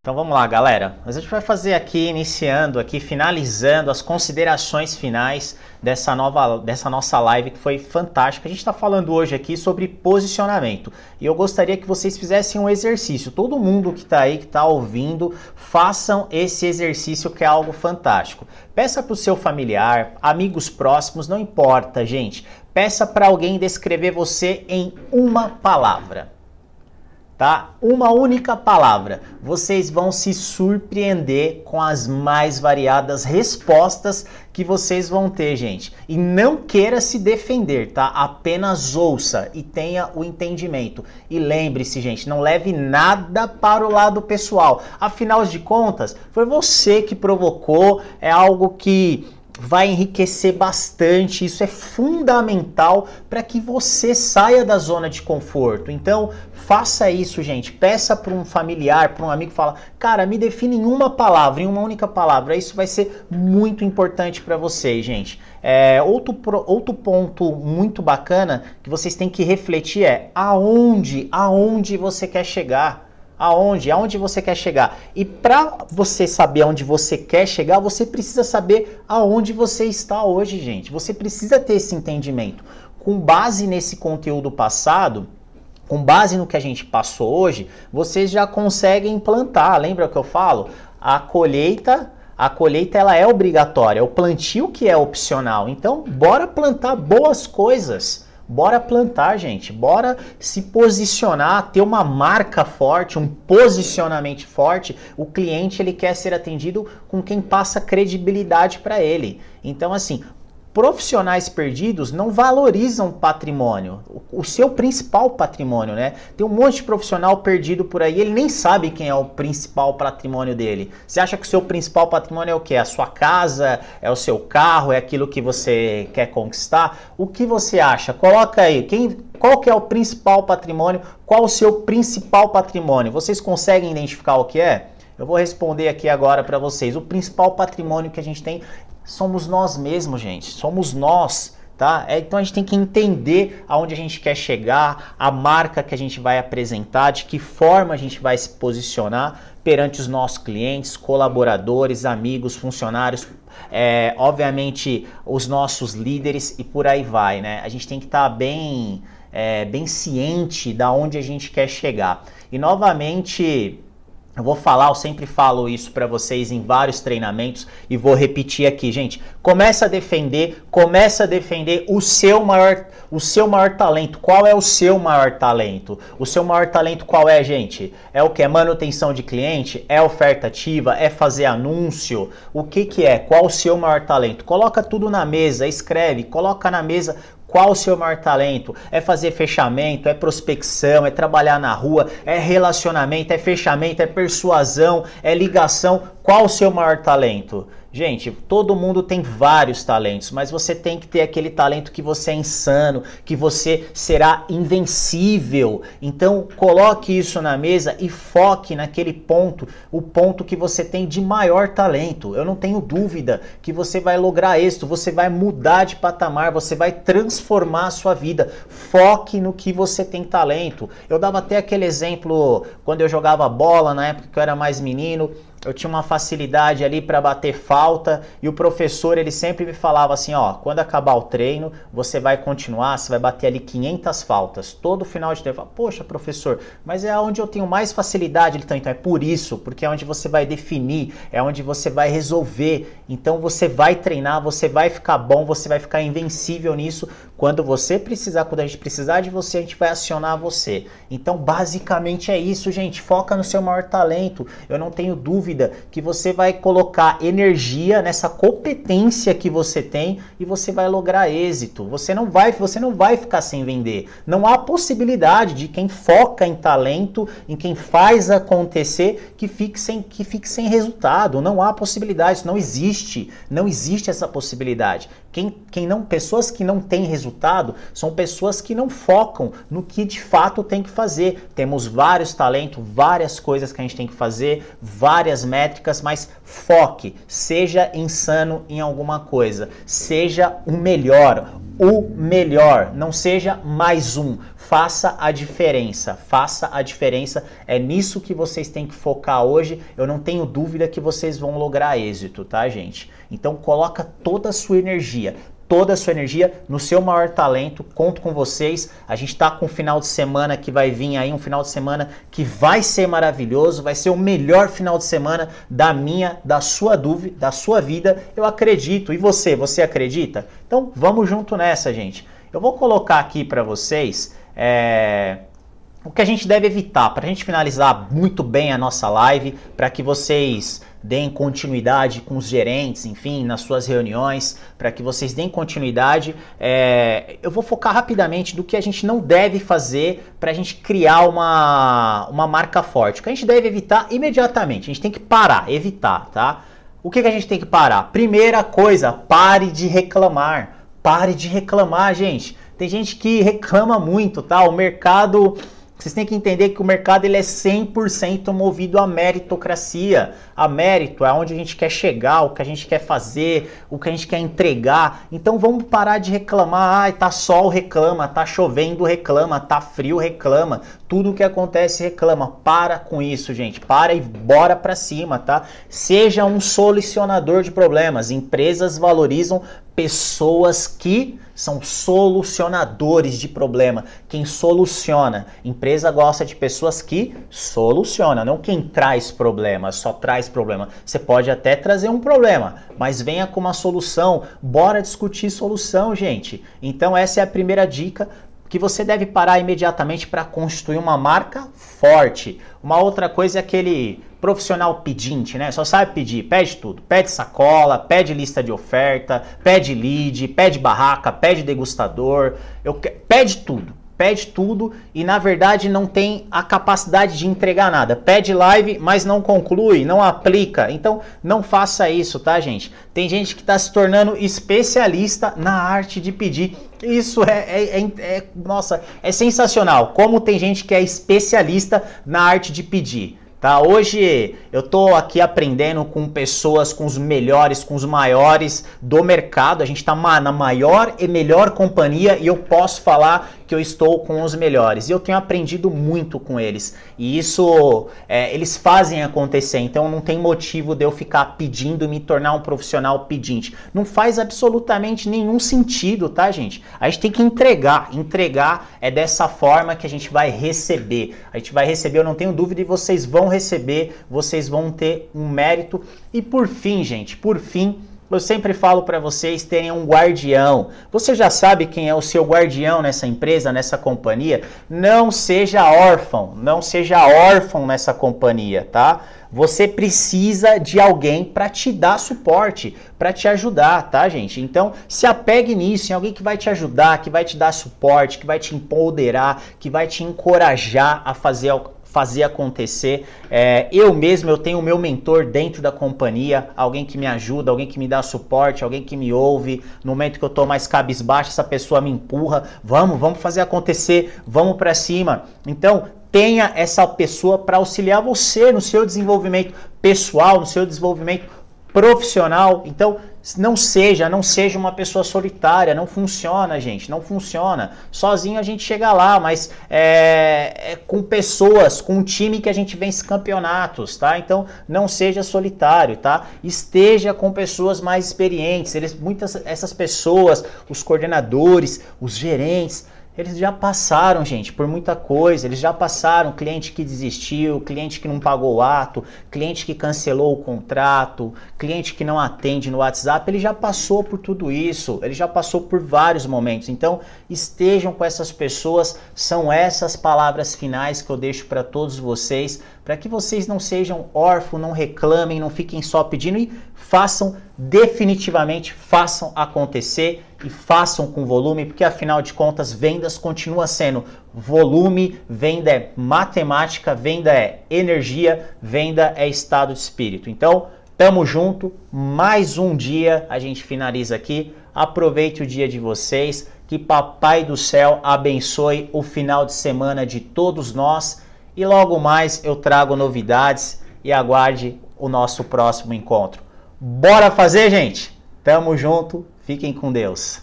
Então vamos lá, galera. A gente vai fazer aqui, iniciando aqui, finalizando as considerações finais dessa nova, dessa nossa live que foi fantástica. A gente está falando hoje aqui sobre posicionamento e eu gostaria que vocês fizessem um exercício. Todo mundo que está aí, que está ouvindo, façam esse exercício que é algo fantástico. Peça para o seu familiar, amigos próximos, não importa, gente. Peça para alguém descrever você em uma palavra tá? Uma única palavra. Vocês vão se surpreender com as mais variadas respostas que vocês vão ter, gente. E não queira se defender, tá? Apenas ouça e tenha o entendimento. E lembre-se, gente, não leve nada para o lado pessoal. Afinal de contas, foi você que provocou, é algo que vai enriquecer bastante. Isso é fundamental para que você saia da zona de conforto. Então, faça isso, gente. Peça para um familiar, para um amigo, fala: "Cara, me define em uma palavra, em uma única palavra". Isso vai ser muito importante para vocês, gente. É, outro, outro ponto muito bacana que vocês têm que refletir é aonde, aonde você quer chegar aonde, aonde você quer chegar. E para você saber aonde você quer chegar, você precisa saber aonde você está hoje, gente. Você precisa ter esse entendimento. Com base nesse conteúdo passado, com base no que a gente passou hoje, vocês já conseguem implantar. Lembra o que eu falo? A colheita a colheita ela é obrigatória, o plantio que é opcional. Então, bora plantar boas coisas. Bora plantar, gente. Bora se posicionar, ter uma marca forte, um posicionamento forte. O cliente ele quer ser atendido com quem passa credibilidade para ele. Então, assim, profissionais perdidos não valorizam patrimônio, o, seu principal patrimônio, né? Tem um monte de profissional perdido por aí, ele nem sabe quem é o principal patrimônio dele. Você acha que o seu principal patrimônio é o que? A sua casa, é o seu carro, é aquilo que você quer conquistar? O que você acha? Coloca aí, quem, qual que é o principal patrimônio? Qual o seu principal patrimônio? Vocês conseguem identificar o que é? Eu vou responder aqui agora para vocês. O principal patrimônio que a gente tem somos nós mesmos, gente. Somos nós. Tá? É, então a gente tem que entender aonde a gente quer chegar, a marca que a gente vai apresentar, de que forma a gente vai se posicionar perante os nossos clientes, colaboradores, amigos, funcionários, é, obviamente os nossos líderes e por aí vai, né? A gente tem que estar tá bem, é, bem ciente da onde a gente quer chegar. E novamente eu vou falar, eu sempre falo isso para vocês em vários treinamentos e vou repetir aqui, gente. Começa a defender, começa a defender o seu maior, o seu maior talento. Qual é o seu maior talento? O seu maior talento qual é, gente? É o que é manutenção de cliente? É oferta ativa? É fazer anúncio? O que que é? Qual o seu maior talento? Coloca tudo na mesa, escreve, coloca na mesa qual o seu maior talento? É fazer fechamento, é prospecção, é trabalhar na rua, é relacionamento, é fechamento, é persuasão, é ligação. Qual o seu maior talento? Gente, todo mundo tem vários talentos, mas você tem que ter aquele talento que você é insano, que você será invencível. Então, coloque isso na mesa e foque naquele ponto, o ponto que você tem de maior talento. Eu não tenho dúvida que você vai lograr êxito, você vai mudar de patamar, você vai transformar a sua vida. Foque no que você tem talento. Eu dava até aquele exemplo quando eu jogava bola, na época que eu era mais menino eu tinha uma facilidade ali para bater falta e o professor ele sempre me falava assim, ó, quando acabar o treino, você vai continuar, você vai bater ali 500 faltas todo final de treino. Poxa, professor, mas é onde eu tenho mais facilidade, então, então é por isso, porque é onde você vai definir, é onde você vai resolver. Então você vai treinar, você vai ficar bom, você vai ficar invencível nisso. Quando você precisar, quando a gente precisar de você, a gente vai acionar você. Então, basicamente é isso, gente. Foca no seu maior talento. Eu não tenho dúvida que você vai colocar energia nessa competência que você tem e você vai lograr êxito. Você não vai, você não vai ficar sem vender. Não há possibilidade de quem foca em talento, em quem faz acontecer, que fique sem, que fique sem resultado. Não há possibilidade, isso não existe. Não existe essa possibilidade. Quem, quem não, pessoas que não têm resultado são pessoas que não focam no que de fato tem que fazer. Temos vários talentos, várias coisas que a gente tem que fazer, várias métricas, mas foque, seja insano em alguma coisa, seja o melhor, o melhor, não seja mais um. Faça a diferença, faça a diferença. É nisso que vocês têm que focar hoje. Eu não tenho dúvida que vocês vão lograr êxito, tá, gente? Então coloca toda a sua energia, toda a sua energia no seu maior talento. Conto com vocês. A gente está com um final de semana que vai vir aí, um final de semana que vai ser maravilhoso, vai ser o melhor final de semana da minha, da sua dúvida, da sua vida. Eu acredito. E você, você acredita? Então vamos junto nessa, gente. Eu vou colocar aqui para vocês é, o que a gente deve evitar para a gente finalizar muito bem a nossa live, para que vocês deem continuidade com os gerentes, enfim, nas suas reuniões, para que vocês deem continuidade. É, eu vou focar rapidamente do que a gente não deve fazer para a gente criar uma, uma marca forte. O que a gente deve evitar imediatamente, a gente tem que parar, evitar, tá? O que, que a gente tem que parar? Primeira coisa, pare de reclamar. Pare de reclamar, gente. Tem gente que reclama muito, tá? O mercado vocês têm que entender que o mercado ele é 100% movido à meritocracia. A mérito é onde a gente quer chegar, o que a gente quer fazer, o que a gente quer entregar. Então vamos parar de reclamar. Ai, tá sol, reclama, tá chovendo, reclama, tá frio, reclama. Tudo que acontece reclama. Para com isso, gente. Para e bora para cima, tá? Seja um solucionador de problemas. Empresas valorizam pessoas que são solucionadores de problema. Quem soluciona. Empresa gosta de pessoas que solucionam, não quem traz problema, só traz problema. Você pode até trazer um problema, mas venha com uma solução. Bora discutir solução, gente. Então essa é a primeira dica que você deve parar imediatamente para construir uma marca forte. Uma outra coisa é aquele profissional pedinte, né? Só sabe pedir, pede tudo. Pede sacola, pede lista de oferta, pede lead, pede barraca, pede degustador, eu, pede tudo pede tudo e na verdade não tem a capacidade de entregar nada. Pede live, mas não conclui, não aplica. Então não faça isso, tá, gente? Tem gente que está se tornando especialista na arte de pedir. Isso é, é, é, é, nossa, é sensacional. Como tem gente que é especialista na arte de pedir. Tá? Hoje eu tô aqui aprendendo com pessoas, com os melhores, com os maiores do mercado. A gente está na maior e melhor companhia e eu posso falar que eu estou com os melhores. E eu tenho aprendido muito com eles. E isso é, eles fazem acontecer. Então não tem motivo de eu ficar pedindo me tornar um profissional pedinte. Não faz absolutamente nenhum sentido, tá, gente? A gente tem que entregar. Entregar é dessa forma que a gente vai receber. A gente vai receber, eu não tenho dúvida, e vocês vão receber, vocês vão ter um mérito. E por fim, gente, por fim, eu sempre falo para vocês terem um guardião. Você já sabe quem é o seu guardião nessa empresa, nessa companhia? Não seja órfão, não seja órfão nessa companhia, tá? Você precisa de alguém para te dar suporte, para te ajudar, tá, gente? Então, se apegue nisso, em alguém que vai te ajudar, que vai te dar suporte, que vai te empoderar, que vai te encorajar a fazer fazer acontecer. É, eu mesmo, eu tenho o meu mentor dentro da companhia, alguém que me ajuda, alguém que me dá suporte, alguém que me ouve. No momento que eu tô mais cabisbaixo, essa pessoa me empurra. Vamos, vamos fazer acontecer, vamos para cima. Então, tenha essa pessoa para auxiliar você no seu desenvolvimento pessoal, no seu desenvolvimento profissional. Então, não seja, não seja uma pessoa solitária, não funciona, gente, não funciona. Sozinho a gente chega lá, mas é, é, com pessoas, com um time que a gente vence campeonatos, tá? Então não seja solitário, tá? Esteja com pessoas mais experientes. Eles, muitas essas pessoas, os coordenadores, os gerentes, eles já passaram, gente, por muita coisa. Eles já passaram cliente que desistiu, cliente que não pagou o ato, cliente que cancelou o contrato, cliente que não atende no WhatsApp. Ele já passou por tudo isso. Ele já passou por vários momentos. Então, estejam com essas pessoas. São essas palavras finais que eu deixo para todos vocês, para que vocês não sejam órfãos, não reclamem, não fiquem só pedindo e façam definitivamente, façam acontecer e façam com volume, porque afinal de contas, vendas continua sendo volume, venda é matemática, venda é energia, venda é estado de espírito. Então, tamo junto, mais um dia a gente finaliza aqui. Aproveite o dia de vocês, que Papai do Céu abençoe o final de semana de todos nós e logo mais eu trago novidades e aguarde o nosso próximo encontro. Bora fazer, gente? Tamo junto. Fiquem com Deus.